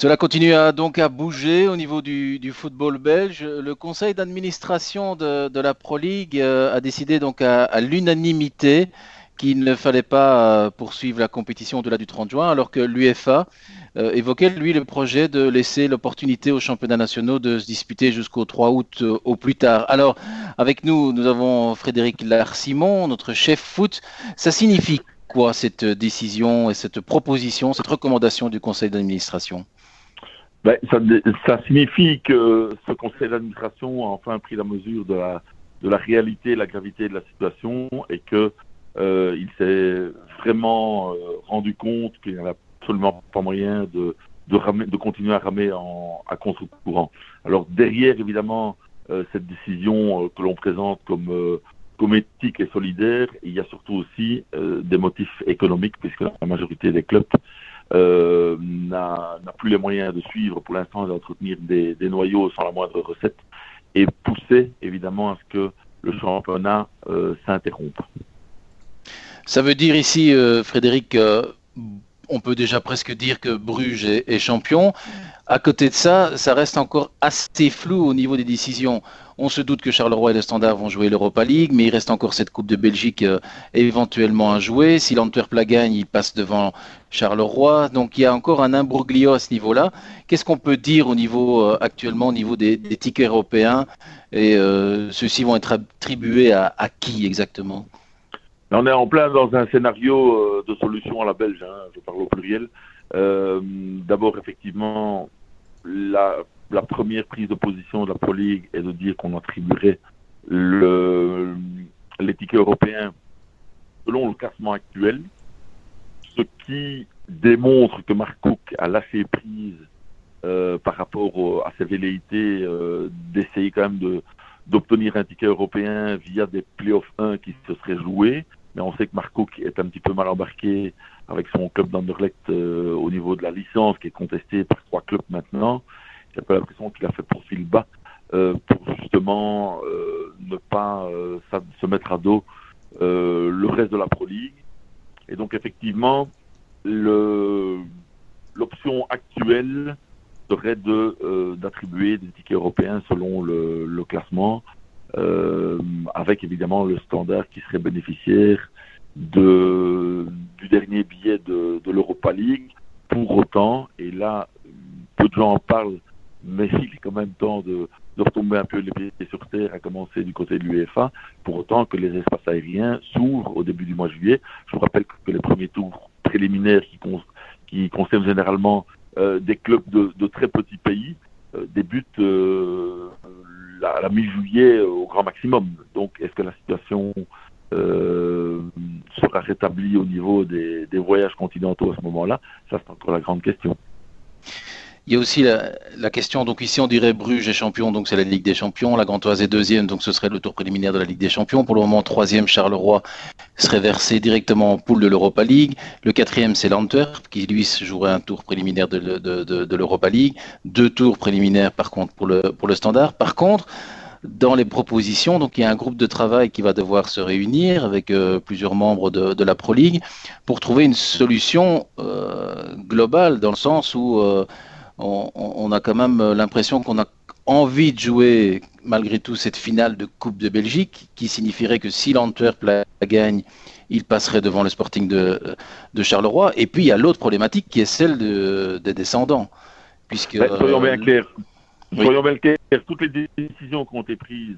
Cela continue à, donc à bouger au niveau du, football belge. Le conseil d'administration de, la Pro League euh, a décidé donc à, l'unanimité qu'il ne fallait pas euh, poursuivre la compétition au-delà du 30 juin, alors que l'UFA euh, évoquait, lui, le projet de laisser l'opportunité aux championnats nationaux de se disputer jusqu'au 3 août au plus tard. Alors, avec nous, nous avons Frédéric Larsimon, notre chef foot. Ça signifie quoi cette décision et cette proposition, cette recommandation du conseil d'administration? Ben, ça, signifie que ce conseil d'administration a enfin pris la mesure de la, réalité la gravité de la situation et que euh, s'est vraiment euh, rendu compte qu'il n'y avait absolument pas moyen de, de, continuer à ramer à contre-courant. Alors derrière, évidemment, euh, cette décision que l'on présente comme, comme éthique et solidaire, il y a surtout aussi des motifs économiques, puisque la majorité des clubs euh, n'a plus les moyens de suivre pour l'instant d'entretenir des, noyaux sans la moindre recette et pousser évidemment à ce que le championnat euh, s'interrompe. Ça veut dire ici, euh, Frédéric, on peut déjà presque dire que Bruges est, champion. À côté de ça, ça reste encore assez flou au niveau des décisions. On se doute que Charleroi et le Standard vont jouer l'Europa League, mais il reste encore cette Coupe de Belgique euh, éventuellement à jouer. Si l'Antwerp la gagne, il passe devant Charleroi. Donc il y a encore un imbroglio à ce niveau-là. Qu'est-ce qu'on peut dire au niveau euh, actuellement au niveau des, tickets européens Et euh, ceux-ci vont être attribués à, qui exactement? On est en plein dans un scénario de solution à la belge, hein, je parle au pluriel. D'abord, effectivement, la première prise de position de la Pro est de dire qu'on attribuerait le, les tickets européens selon le classement actuel, ce qui démontre que Mark Cook a lâché prise euh, par rapport à ses velléités euh, d'essayer quand même d'obtenir un ticket européen via des playoffs 1 qui se seraient joués. Mais on sait que Mark Cook est un petit peu mal embarqué avec son club d'Anderlecht euh, au niveau de la licence qui est contestée par trois clubs maintenant. J'ai pas l'impression qu'il a fait profil bas euh, pour justement euh, ne pas se mettre à dos le reste de la Pro League. Et donc effectivement, l'option actuelle serait d'attribuer des tickets européens selon le classement, avec évidemment le standard qui serait bénéficiaire du dernier billet de, l'Europa League. Pour autant, et là, peu de gens en parlent mais il est quand même temps de, retomber un peu les pieds sur terre, à commencer du côté de l'UEFA, pour autant que les espaces aériens s'ouvrent au début du mois de juillet. Je vous rappelle que les premiers tours préliminaires qui, qui concernent généralement euh, des clubs de, très petits pays euh, débutent euh, la, la mi-juillet au grand maximum. Donc, est-ce que la situation euh, sera rétablie au niveau des, des voyages continentaux à ce moment-là? Ça, c'est encore la grande question. Il y a aussi la, question, donc ici on dirait Bruges est champion, donc c'est la Ligue des Champions, la Gantoise est deuxième, donc ce serait le tour préliminaire de la Ligue des Champions. Pour le moment, troisième, Charleroi serait versé directement en poule de l'Europa League. Le quatrième, c'est l'Antwerp, qui lui jouerait un tour préliminaire de, de, l'Europa League. Deux tours préliminaires par contre pour le, pour le Standard. Par contre, dans les propositions. Donc il y a un groupe de travail qui va devoir se réunir avec euh, plusieurs membres de, la Pro League pour trouver une solution euh, globale dans le sens où euh, on, a quand même euh, l'impression qu'on a envie de jouer malgré tout cette finale de Coupe de Belgique, qui signifierait que si l'Antwerp la gagne, il passerait devant le Sporting de, Charleroi. Et puis il y a l'autre problématique qui est celle des descendants. Puisque, ben, soyons bien euh, clairs. Soyons bien clairs. Toutes les décisions qui ont été prises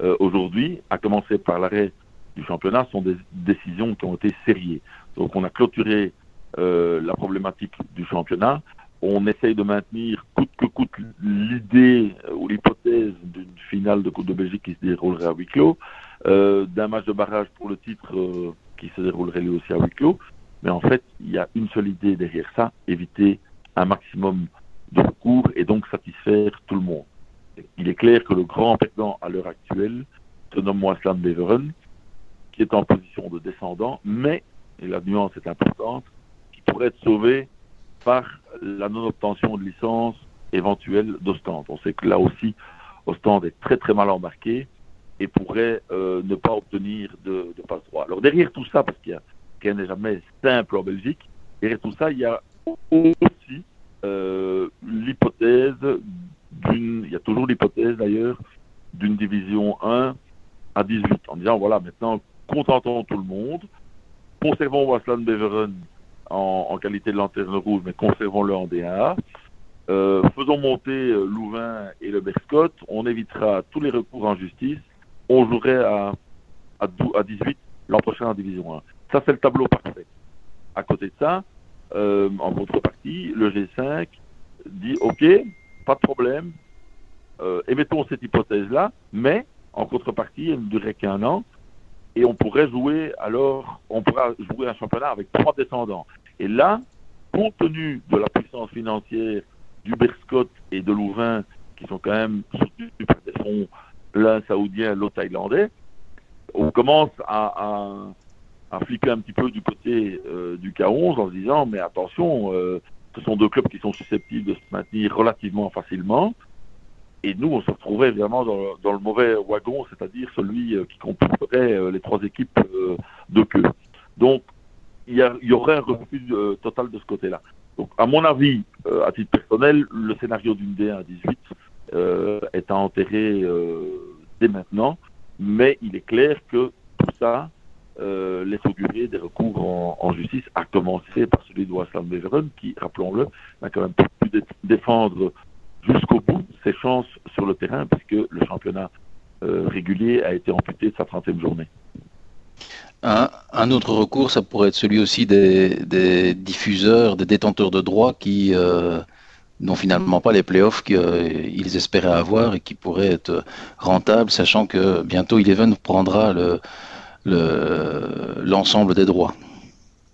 euh, aujourd'hui, à commencer par l'arrêt du championnat, sont des décisions qui ont été sérieuses. Donc on a clôturé la problématique du championnat on essaye de maintenir coûte que coûte l'idée euh, ou l'hypothèse d'une finale de Coupe de Belgique qui se déroulerait à huis clos, euh, d'un match de barrage pour le titre euh, qui se déroulerait lui aussi à huis clos. Mais en fait, il y a une seule idée derrière ça, éviter un maximum de recours et donc satisfaire tout le monde. Il est clair que le grand perdant à l'heure actuelle se nomme Moislan Beveren, qui est en position de descendant, mais, et la nuance est importante, qui pourrait être sauvé par la non-obtention de licence éventuelle d'Ostende. On sait que là aussi, Ostende est très très mal embarqué et pourrait euh, ne pas obtenir de, passe-droit. Alors derrière tout ça, parce qu'il y a rien n'est jamais simple en Belgique, derrière tout ça, il y a aussi euh, l'hypothèse d'une, il y a toujours l'hypothèse d'ailleurs, d'une division 1 à 18, en disant voilà, maintenant, contentons tout le monde, conservons Waslan Beveren en, qualité de lanterne rouge, mais conservons-le en DA. Euh, faisons monter euh, Louvain et le Berscott, on évitera tous les recours en justice, on jouerait à, à, à 18 l'an prochain en Division 1. Ça, c'est le tableau parfait. À côté de ça, euh, en contrepartie, le G5 dit OK, pas de problème, euh, émettons cette hypothèse-là, mais en contrepartie, elle ne durerait qu'un an, et on pourrait jouer alors, on jouer un championnat avec trois descendants. Et là, compte tenu de la puissance financière du Berscott et de Louvain, qui sont quand même soutenus par des fonds, l'un saoudien, l'autre thaïlandais, on commence à, à, à, fliquer un petit peu du côté euh, du K11 en se disant, mais attention, euh, ce sont deux clubs qui sont susceptibles de se maintenir relativement facilement. Et nous, on se retrouverait vraiment dans, le mauvais wagon, c'est-à-dire celui euh, qui comporterait euh, les trois équipes euh, de queue. Donc, il y, aurait un refus total de ce côté-là. Donc, à mon avis, à titre personnel, le scénario d'une D1 à 18 est à enterrer dès maintenant, mais il est clair que tout ça euh, laisse augurer des recours en, en, justice, à commencer par celui de Waslam Beveren, qui, rappelons-le, n'a quand même pas pu défendre jusqu'au bout ses chances sur le terrain, puisque le championnat euh, régulier a été amputé de sa 30e journée. Un, autre recours, ça pourrait être celui aussi des, diffuseurs, des détenteurs de droits qui euh, n'ont finalement pas les playoffs qu'ils euh, espéraient avoir et qui pourraient être rentables, sachant que bientôt Eleven prendra le, l'ensemble le, des droits.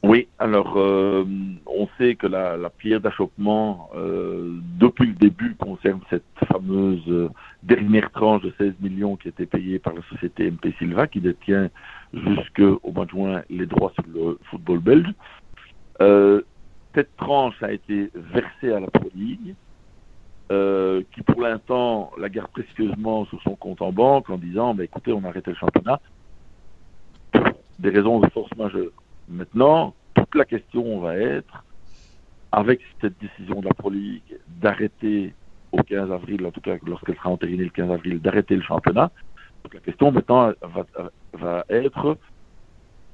Oui, alors euh, on sait que la, pierre d'achoppement euh, depuis le début concerne cette fameuse euh, dernière tranche de 16 millions qui a été payée par la société MP Silva qui détient jusqu'au mois de juin les droits sur le football belge. Euh, cette tranche a été versée à la Pro League, qui pour l'instant la garde précieusement sur son compte en banque en disant bah, écoutez, on a le championnat pour des raisons de force majeure. Maintenant, toute la question va être, avec cette décision de la Pro League d'arrêter au 15 avril, en tout cas lorsqu'elle sera entérinée le 15 avril, d'arrêter le championnat, donc la question maintenant va, être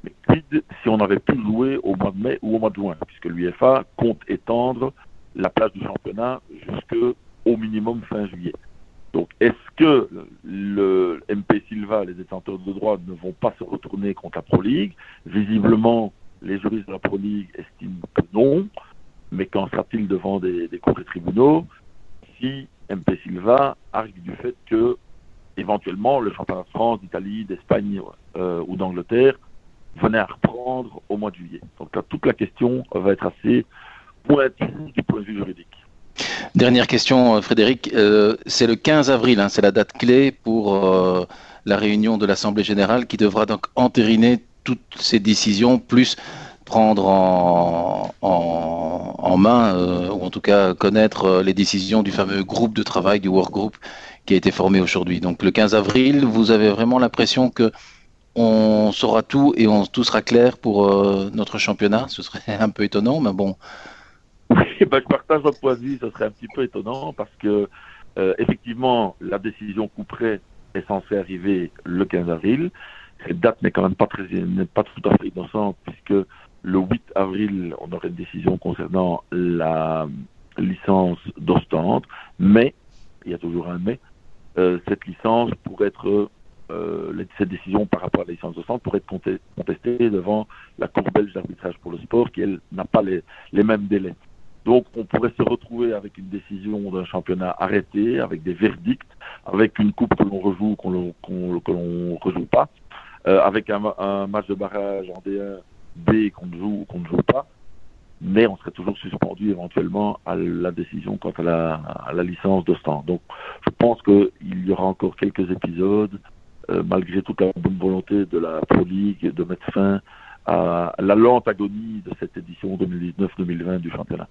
mais quid si on avait pu jouer au mois de mai ou au mois de juin, puisque l'UFA compte étendre la place du championnat jusqu'au minimum fin juillet. Donc, est-ce que le MP Silva, les détenteurs de droit, ne vont pas se retourner contre la Pro League? Visiblement, les juristes de la Pro League estiment que non, mais qu'en sera-t-il devant des, des cours et tribunaux si MP Silva argue du fait que, éventuellement, le championnat de France, d'Italie, d'Espagne euh, ou d'Angleterre venait à reprendre au mois de juillet? Donc là, toute la question va être assez pointue du point de vue juridique. Dernière question, euh, Frédéric. Euh, c'est le 15 avril, hein, c'est la date clé pour euh, la réunion de l'Assemblée générale qui devra donc entériner toutes ces décisions, plus prendre en, main, ou en tout cas connaître les décisions du fameux groupe de travail, du work group qui a été formé aujourd'hui. Donc le 15 avril, vous avez vraiment l'impression que on saura tout et tout sera clair pour notre championnat? Ce serait un peu étonnant, mais bon. Oui, ben, je partage votre point de vue, ce serait un petit peu étonnant parce que, euh, effectivement, la décision couperée est censée arriver le 15 avril. Cette date n'est quand même pas, très, pas tout à fait innocente puisque le 8 avril, on aurait une décision concernant la licence d'Ostende, mais, il y a toujours un mais, euh, cette licence pourrait être euh, cette décision par rapport à la licence de pourrait être contestée devant la Cour belge d'arbitrage pour le sport, qui, elle, n'a pas les, mêmes délais. Donc, on pourrait se retrouver avec une décision d'un championnat arrêté, avec des verdicts, avec une coupe que l'on rejoue, qu'on qu que l'on rejoue pas, euh, avec un, match de barrage en D1 B qu'on joue ou qu'on ne joue pas, mais on serait toujours suspendu éventuellement à la décision quant à la, à la licence de stand. Donc, je pense qu'il y aura encore quelques épisodes euh, malgré toute la bonne volonté de la Pro League de mettre fin à la lente agonie de cette édition 2019-2020 du championnat.